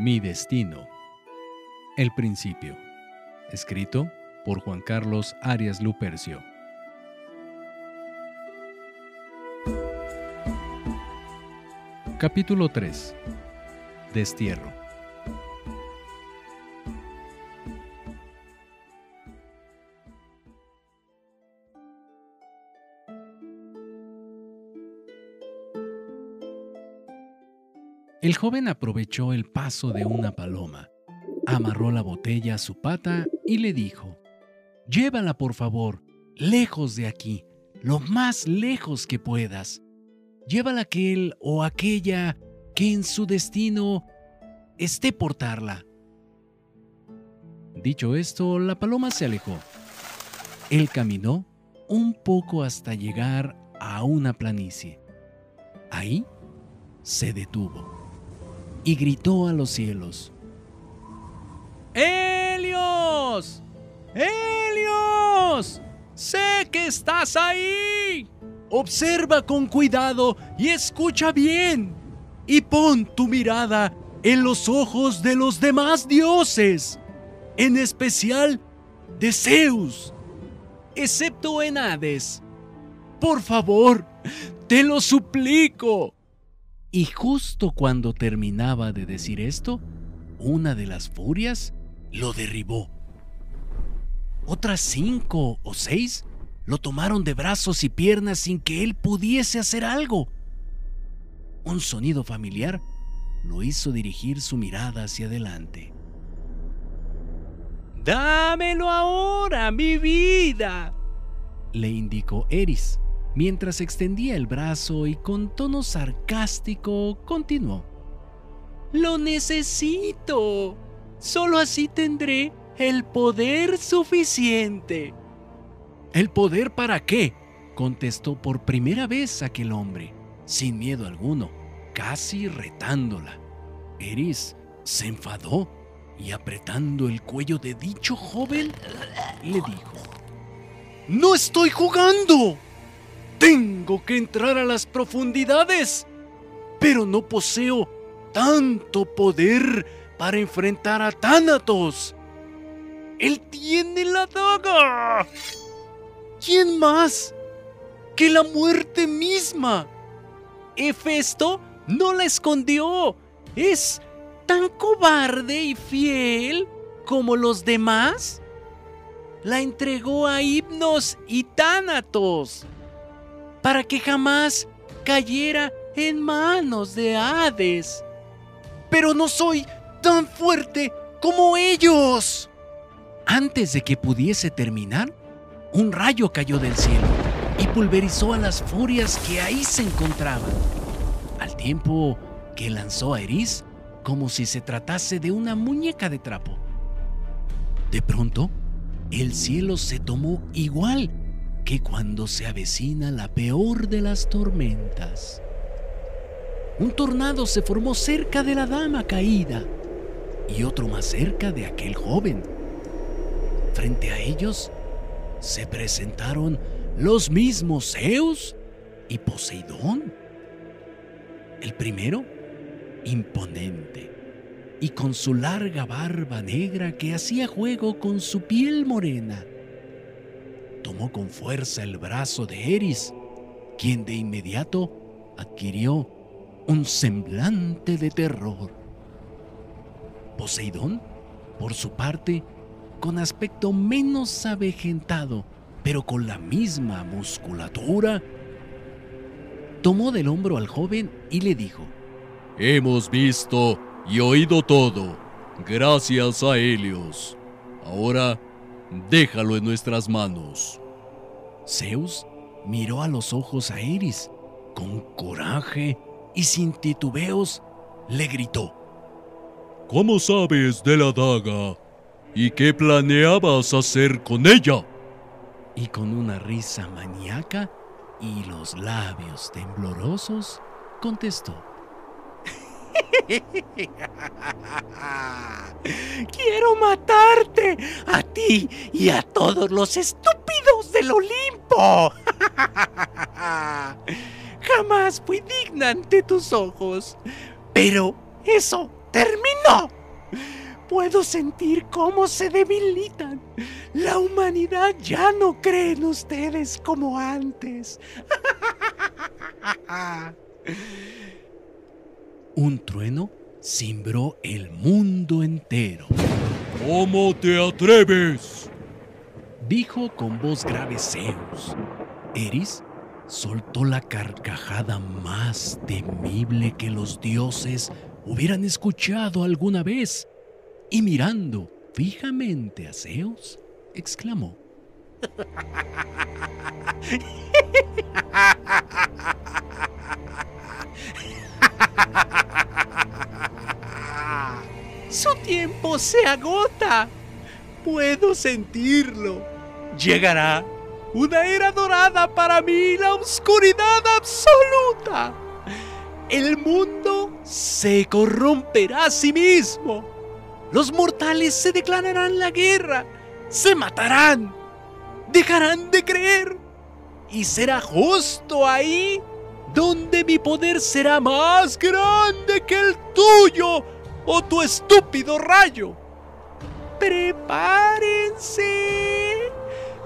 Mi destino. El principio. Escrito por Juan Carlos Arias Lupercio. Capítulo 3. Destierro. El joven aprovechó el paso de una paloma, amarró la botella a su pata y le dijo, Llévala por favor, lejos de aquí, lo más lejos que puedas. Llévala aquel o aquella que en su destino esté portarla. Dicho esto, la paloma se alejó. Él caminó un poco hasta llegar a una planicie. Ahí se detuvo y gritó a los cielos. ¡Helios! ¡Helios! ¡Sé que estás ahí! Observa con cuidado y escucha bien. Y pon tu mirada en los ojos de los demás dioses, en especial de Zeus, excepto en Hades. Por favor, te lo suplico. Y justo cuando terminaba de decir esto, una de las furias lo derribó. Otras cinco o seis lo tomaron de brazos y piernas sin que él pudiese hacer algo. Un sonido familiar lo hizo dirigir su mirada hacia adelante. Dámelo ahora, mi vida, le indicó Eris mientras extendía el brazo y con tono sarcástico continuó. Lo necesito. Solo así tendré el poder suficiente. ¿El poder para qué? contestó por primera vez aquel hombre, sin miedo alguno, casi retándola. Eris se enfadó y apretando el cuello de dicho joven, le dijo, ¡No estoy jugando! Tengo que entrar a las profundidades, pero no poseo tanto poder para enfrentar a Thanatos. Él tiene la daga. ¿Quién más que la muerte misma? Hefesto no la escondió. Es tan cobarde y fiel como los demás. La entregó a Hipnos y Tánatos para que jamás cayera en manos de Hades. Pero no soy tan fuerte como ellos. Antes de que pudiese terminar, un rayo cayó del cielo y pulverizó a las furias que ahí se encontraban, al tiempo que lanzó a Eris como si se tratase de una muñeca de trapo. De pronto, el cielo se tomó igual que cuando se avecina la peor de las tormentas. Un tornado se formó cerca de la dama caída y otro más cerca de aquel joven. Frente a ellos se presentaron los mismos Zeus y Poseidón. El primero, imponente, y con su larga barba negra que hacía juego con su piel morena tomó con fuerza el brazo de Eris, quien de inmediato adquirió un semblante de terror. Poseidón, por su parte, con aspecto menos avejentado, pero con la misma musculatura, tomó del hombro al joven y le dijo, Hemos visto y oído todo, gracias a Helios. Ahora déjalo en nuestras manos. Zeus miró a los ojos a Eris, con coraje y sin titubeos le gritó. ¿Cómo sabes de la daga? ¿Y qué planeabas hacer con ella? Y con una risa maníaca y los labios temblorosos, contestó. Quiero matarte a ti y a todos los estúpidos del Olimpo. Jamás fui digna ante tus ojos, pero eso ¡Terminó! Puedo sentir cómo se debilitan. La humanidad ya no cree en ustedes como antes. Un trueno cimbró el mundo entero. ¿Cómo te atreves? Dijo con voz grave Zeus. Eris soltó la carcajada más temible que los dioses hubieran escuchado alguna vez y mirando fijamente a Zeus, exclamó. se agota. Puedo sentirlo. Llegará una era dorada para mí, la oscuridad absoluta. El mundo se corromperá a sí mismo. Los mortales se declararán la guerra, se matarán, dejarán de creer. Y será justo ahí donde mi poder será más grande que el tuyo o tu estúpido rayo. Prepárense,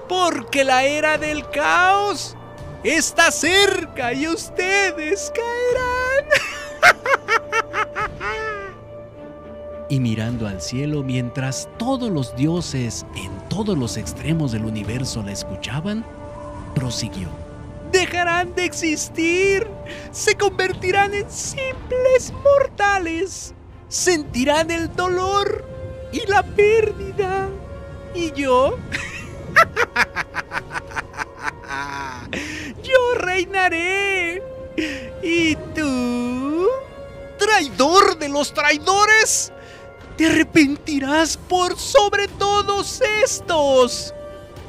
porque la era del caos está cerca y ustedes caerán. y mirando al cielo mientras todos los dioses en todos los extremos del universo la escuchaban, prosiguió. Dejarán de existir, se convertirán en simples mortales, sentirán el dolor y la pérdida. ¿Y yo? yo reinaré. ¿Y tú? ¿Traidor de los traidores? te arrepentirás por sobre todos estos.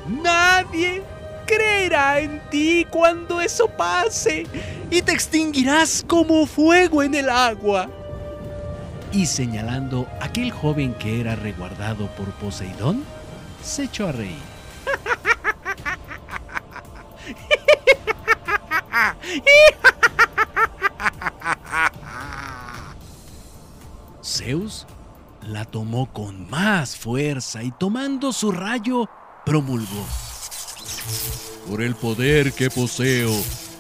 Nadie creerá en ti cuando eso pase y te extinguirás como fuego en el agua. Y señalando aquel joven que era reguardado por Poseidón, se echó a reír. Zeus la tomó con más fuerza y tomando su rayo, promulgó. Por el poder que poseo,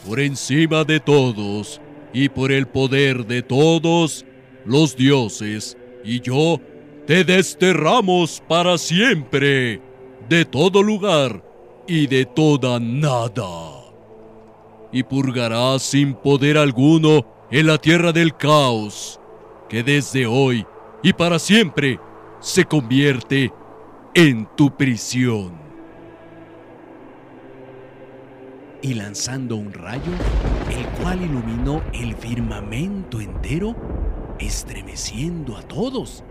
por encima de todos, y por el poder de todos, los dioses y yo te desterramos para siempre, de todo lugar y de toda nada. Y purgarás sin poder alguno en la tierra del caos, que desde hoy y para siempre se convierte en tu prisión. Y lanzando un rayo, el cual iluminó el firmamento entero, estremeciendo a todos,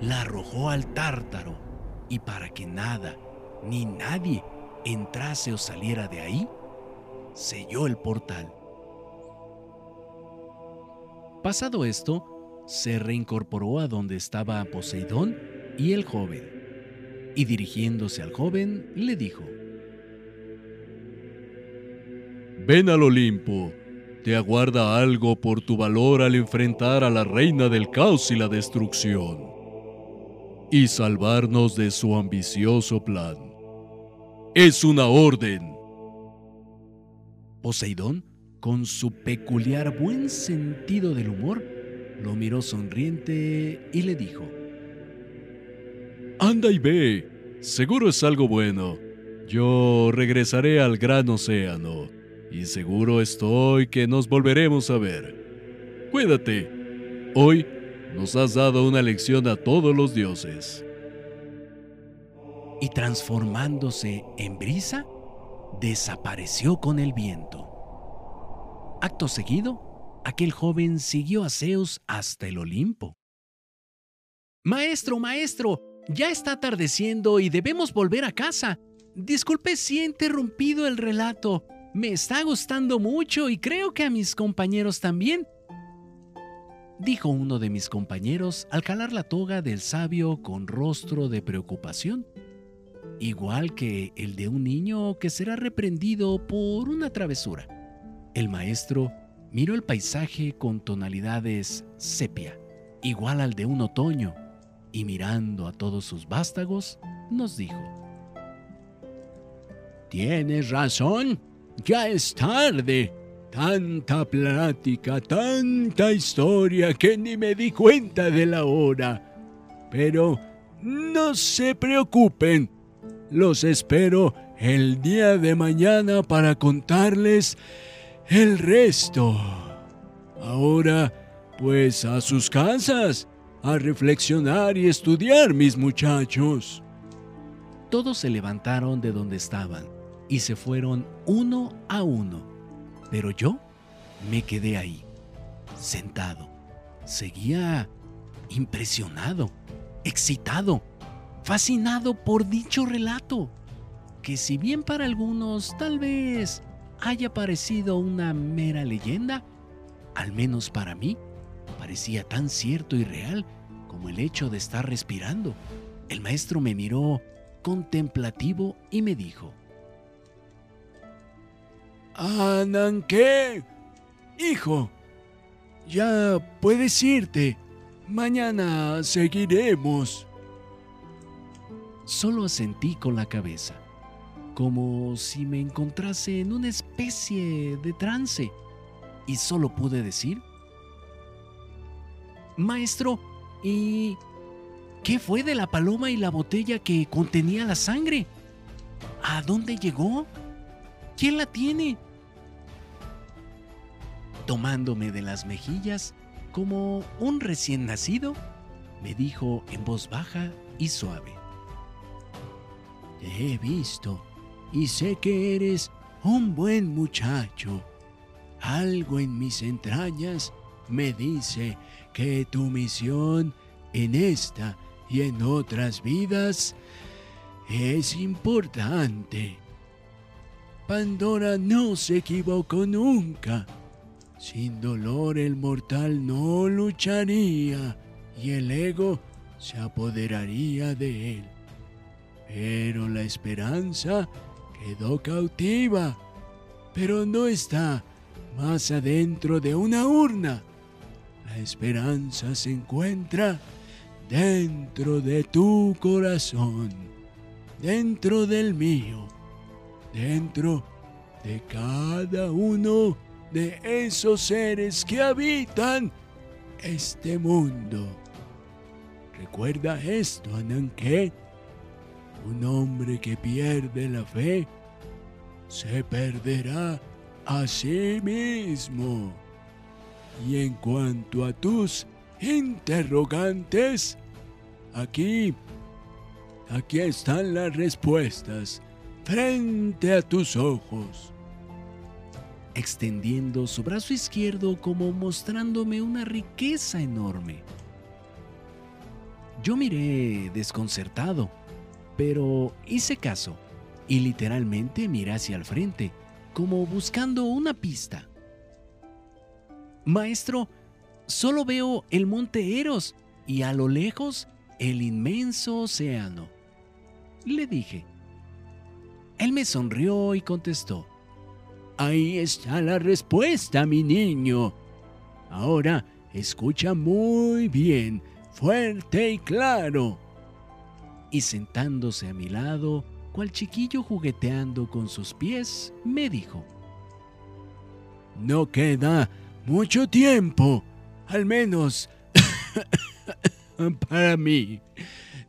la arrojó al tártaro, y para que nada ni nadie entrase o saliera de ahí, selló el portal. Pasado esto, se reincorporó a donde estaba Poseidón y el joven, y dirigiéndose al joven le dijo, Ven al Olimpo, te aguarda algo por tu valor al enfrentar a la reina del caos y la destrucción, y salvarnos de su ambicioso plan. Es una orden. Poseidón, con su peculiar buen sentido del humor, lo miró sonriente y le dijo, Anda y ve, seguro es algo bueno. Yo regresaré al gran océano y seguro estoy que nos volveremos a ver. Cuídate, hoy nos has dado una lección a todos los dioses. Y transformándose en brisa, desapareció con el viento. Acto seguido, aquel joven siguió a Zeus hasta el Olimpo. Maestro, maestro, ya está atardeciendo y debemos volver a casa. Disculpe si he interrumpido el relato. Me está gustando mucho y creo que a mis compañeros también. Dijo uno de mis compañeros al calar la toga del sabio con rostro de preocupación, igual que el de un niño que será reprendido por una travesura. El maestro miró el paisaje con tonalidades sepia igual al de un otoño, y mirando a todos sus vástagos, nos dijo, Tienes razón, ya es tarde. Tanta plática, tanta historia que ni me di cuenta de la hora. Pero no se preocupen, los espero el día de mañana para contarles el resto. Ahora, pues a sus casas, a reflexionar y estudiar, mis muchachos. Todos se levantaron de donde estaban y se fueron uno a uno, pero yo me quedé ahí, sentado. Seguía impresionado, excitado, fascinado por dicho relato, que si bien para algunos tal vez haya parecido una mera leyenda, al menos para mí, parecía tan cierto y real como el hecho de estar respirando. El maestro me miró contemplativo y me dijo, Ananqué, hijo, ya puedes irte. Mañana seguiremos. Solo asentí con la cabeza, como si me encontrase en una especie de trance, y solo pude decir, Maestro, ¿y qué fue de la paloma y la botella que contenía la sangre? ¿A dónde llegó? ¿Quién la tiene? Tomándome de las mejillas como un recién nacido, me dijo en voz baja y suave. Te he visto y sé que eres un buen muchacho. Algo en mis entrañas me dice que tu misión en esta y en otras vidas es importante. Pandora no se equivocó nunca. Sin dolor el mortal no lucharía y el ego se apoderaría de él. Pero la esperanza quedó cautiva, pero no está más adentro de una urna. La esperanza se encuentra dentro de tu corazón, dentro del mío, dentro de cada uno de esos seres que habitan este mundo. Recuerda esto, Ananke. Un hombre que pierde la fe se perderá a sí mismo. Y en cuanto a tus interrogantes, aquí, aquí están las respuestas frente a tus ojos. Extendiendo su brazo izquierdo como mostrándome una riqueza enorme. Yo miré desconcertado, pero hice caso y literalmente miré hacia el frente, como buscando una pista. Maestro, solo veo el monte Eros y a lo lejos el inmenso océano. Le dije. Él me sonrió y contestó. Ahí está la respuesta, mi niño. Ahora escucha muy bien, fuerte y claro. Y sentándose a mi lado, cual chiquillo jugueteando con sus pies, me dijo. No queda mucho tiempo, al menos para mí.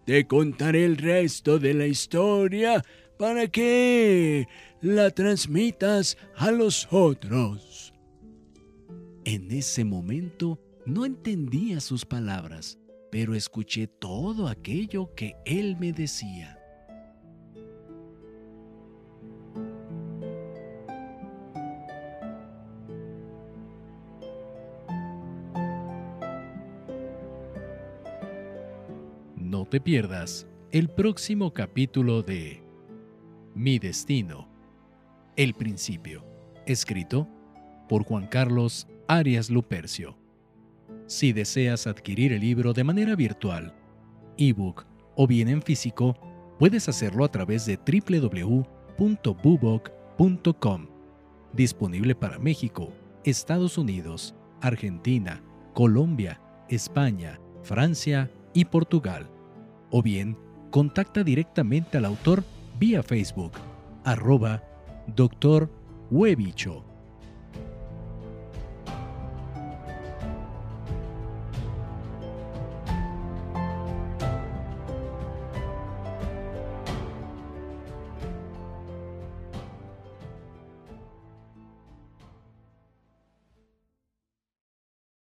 Te contaré el resto de la historia para que la transmitas a los otros. En ese momento no entendía sus palabras, pero escuché todo aquello que él me decía. No te pierdas el próximo capítulo de Mi Destino, El Principio, escrito por Juan Carlos Arias Lupercio. Si deseas adquirir el libro de manera virtual, ebook o bien en físico, puedes hacerlo a través de www.bubok.com. Disponible para México, Estados Unidos, Argentina, Colombia, España, Francia y Portugal. O bien, contacta directamente al autor vía Facebook, arroba Dr. Huevicho